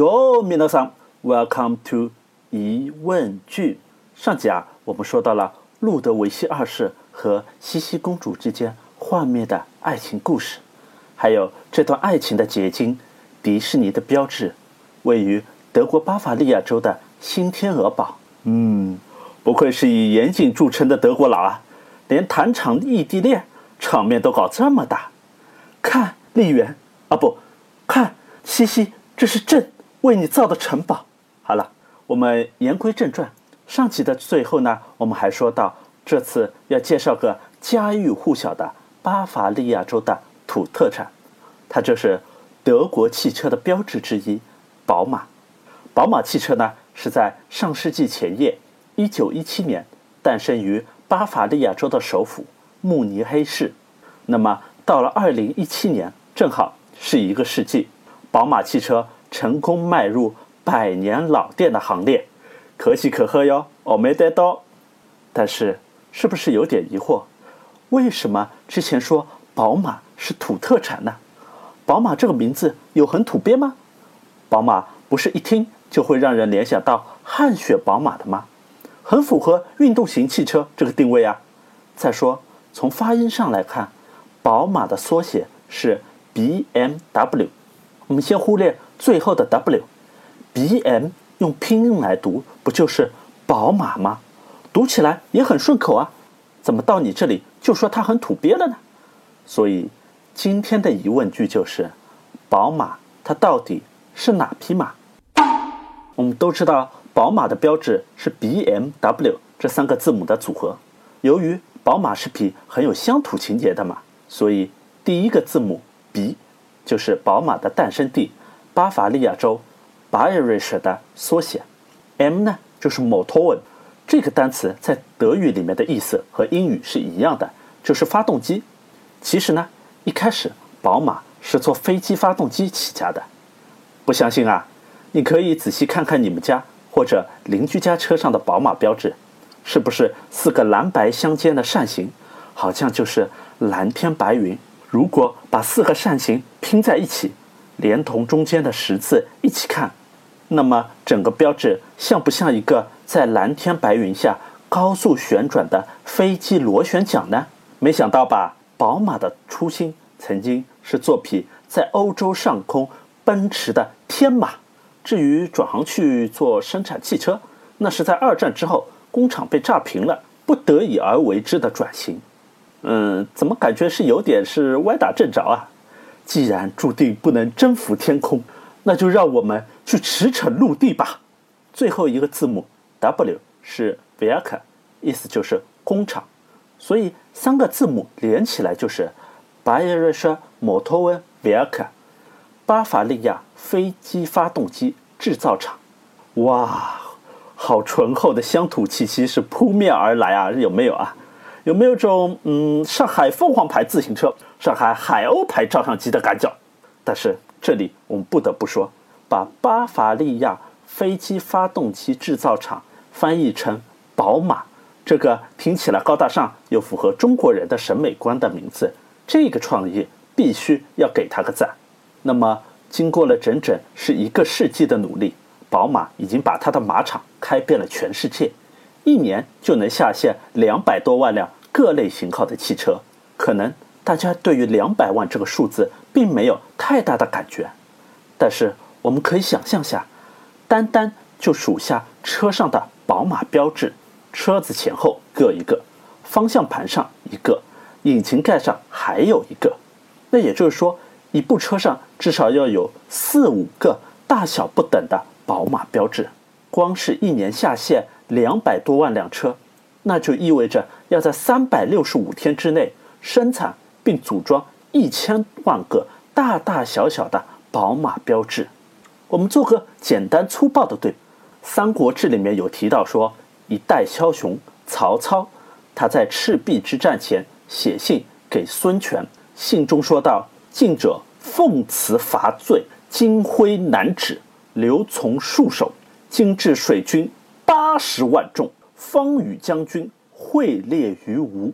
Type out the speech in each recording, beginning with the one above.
哟，皆さん，Welcome to 疑问句。上集啊，我们说到了路德维希二世和茜茜公主之间幻灭的爱情故事，还有这段爱情的结晶——迪士尼的标志，位于德国巴伐利亚州的新天鹅堡。嗯，不愧是以严谨著称的德国佬啊，连谈场异地恋场面都搞这么大。看，丽媛啊，不，看，茜茜，这是朕为你造的城堡。好了，我们言归正传。上集的最后呢，我们还说到，这次要介绍个家喻户晓的巴伐利亚州的土特产，它就是德国汽车的标志之一——宝马。宝马汽车呢，是在上世纪前夜，一九一七年诞生于巴伐利亚州的首府慕尼黑市。那么，到了二零一七年，正好是一个世纪，宝马汽车成功迈入百年老店的行列，可喜可贺哟！我没得到，但是是不是有点疑惑？为什么之前说宝马是土特产呢？宝马这个名字有很土鳖吗？宝马不是一听就会让人联想到汗血宝马的吗？很符合运动型汽车这个定位啊！再说从发音上来看。宝马的缩写是 B M W，我们先忽略最后的 W，B M 用拼音来读不就是宝马吗？读起来也很顺口啊，怎么到你这里就说它很土鳖了呢？所以今天的疑问句就是：宝马它到底是哪匹马？我们都知道宝马的标志是 B M W 这三个字母的组合，由于宝马是匹很有乡土情节的马。所以，第一个字母 B 就是宝马的诞生地巴伐利亚州 b a y e r i s h 的缩写。M 呢，就是 Motor。这个单词在德语里面的意思和英语是一样的，就是发动机。其实呢，一开始宝马是做飞机发动机起家的。不相信啊？你可以仔细看看你们家或者邻居家车上的宝马标志，是不是四个蓝白相间的扇形？好像就是蓝天白云。如果把四个扇形拼在一起，连同中间的十字一起看，那么整个标志像不像一个在蓝天白云下高速旋转的飞机螺旋桨呢？没想到吧？宝马的初心曾经是做匹在欧洲上空奔驰的天马。至于转行去做生产汽车，那是在二战之后工厂被炸平了，不得已而为之的转型。嗯，怎么感觉是有点是歪打正着啊？既然注定不能征服天空，那就让我们去驰骋陆地吧。最后一个字母 W 是 Werk，意思就是工厂，所以三个字母连起来就是 Bayerische Motorwerk，巴伐利亚飞机发动机制造厂。哇，好醇厚的乡土气息是扑面而来啊！有没有啊？有没有种嗯上海凤凰牌自行车、上海海鸥牌照相机的赶脚？但是这里我们不得不说，把巴伐利亚飞机发动机制造厂翻译成宝马，这个听起来高大上又符合中国人的审美观的名字，这个创意必须要给他个赞。那么经过了整整是一个世纪的努力，宝马已经把它的马场开遍了全世界。一年就能下线两百多万辆各类型号的汽车，可能大家对于两百万这个数字并没有太大的感觉，但是我们可以想象下，单单就数下车上的宝马标志，车子前后各一个，方向盘上一个，引擎盖上还有一个，那也就是说，一部车上至少要有四五个大小不等的宝马标志，光是一年下线。两百多万辆车，那就意味着要在三百六十五天之内生产并组装一千万个大大小小的宝马标志。我们做个简单粗暴的对比，《三国志》里面有提到说，一代枭雄曹操，他在赤壁之战前写信给孙权，信中说道：“晋者奉辞伐罪，金辉难止，刘琮戍守，今至水军。”八十万众，方与将军会列于吴。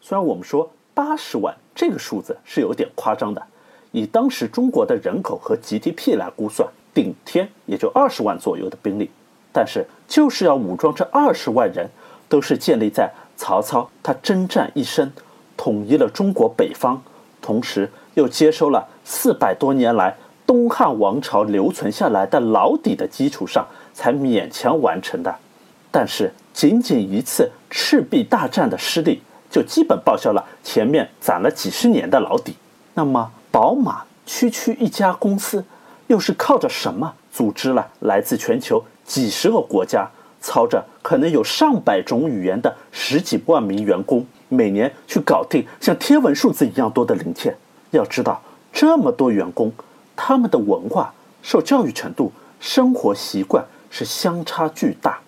虽然我们说八十万这个数字是有点夸张的，以当时中国的人口和 GDP 来估算，顶天也就二十万左右的兵力，但是就是要武装这二十万人，都是建立在曹操他征战一生，统一了中国北方，同时又接收了四百多年来东汉王朝留存下来的老底的基础上，才勉强完成的。但是仅仅一次赤壁大战的失利，就基本报销了前面攒了几十年的老底。那么，宝马区区一家公司，又是靠着什么组织了来自全球几十个国家、操着可能有上百种语言的十几万名员工，每年去搞定像天文数字一样多的零件？要知道，这么多员工，他们的文化、受教育程度、生活习惯是相差巨大。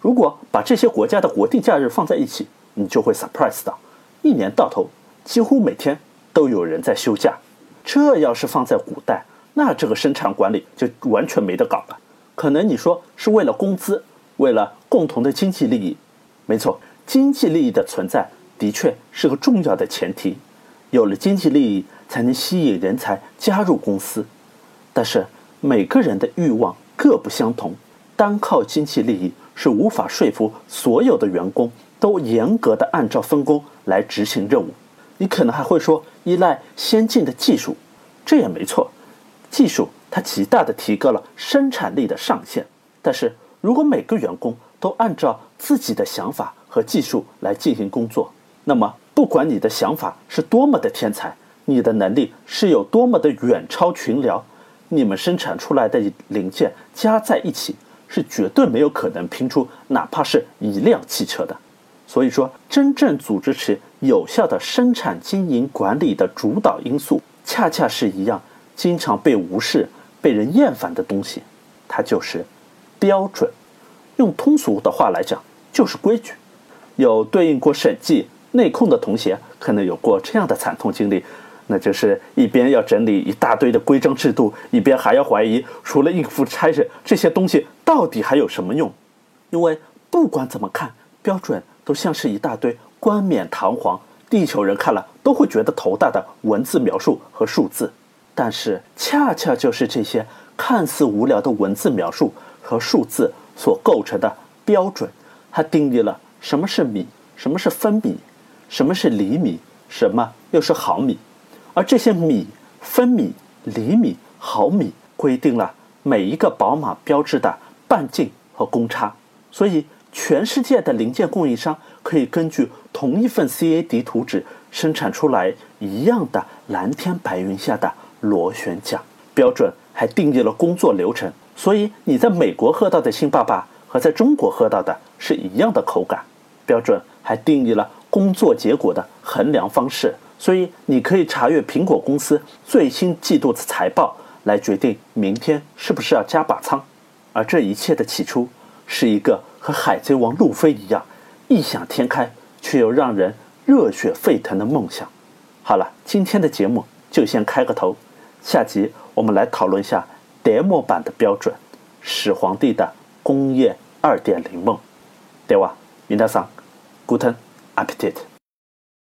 如果把这些国家的国定假日放在一起，你就会 surprise 到，一年到头几乎每天。都有人在休假，这要是放在古代，那这个生产管理就完全没得搞了。可能你说是为了工资，为了共同的经济利益，没错，经济利益的存在的确是个重要的前提。有了经济利益，才能吸引人才加入公司。但是每个人的欲望各不相同，单靠经济利益是无法说服所有的员工都严格的按照分工来执行任务。你可能还会说依赖先进的技术，这也没错。技术它极大的提高了生产力的上限。但是如果每个员工都按照自己的想法和技术来进行工作，那么不管你的想法是多么的天才，你的能力是有多么的远超群聊，你们生产出来的零件加在一起是绝对没有可能拼出哪怕是一辆汽车的。所以说，真正组织起有效的生产经营管理的主导因素，恰恰是一样经常被无视、被人厌烦的东西，它就是标准。用通俗的话来讲，就是规矩。有对应过审计、内控的同学，可能有过这样的惨痛经历，那就是一边要整理一大堆的规章制度，一边还要怀疑，除了应付差事，这些东西到底还有什么用？因为不管怎么看，标准。都像是一大堆冠冕堂皇，地球人看了都会觉得头大的文字描述和数字，但是恰恰就是这些看似无聊的文字描述和数字所构成的标准，它定义了什么是米，什么是分米，什么是厘米，什么又是毫米，而这些米、分米、厘米、毫米规定了每一个宝马标志的半径和公差，所以。全世界的零件供应商可以根据同一份 CAD 图纸生产出来一样的蓝天白云下的螺旋桨标准，还定义了工作流程。所以你在美国喝到的星巴巴和在中国喝到的是一样的口感。标准还定义了工作结果的衡量方式，所以你可以查阅苹果公司最新季度的财报来决定明天是不是要加把仓。而这一切的起初是一个。和海贼王路飞一样，异想天开却又让人热血沸腾的梦想。好了，今天的节目就先开个头，下集我们来讨论一下 demo 版的标准——始皇帝的工业二点零梦。では、皆さん、guten Appetit。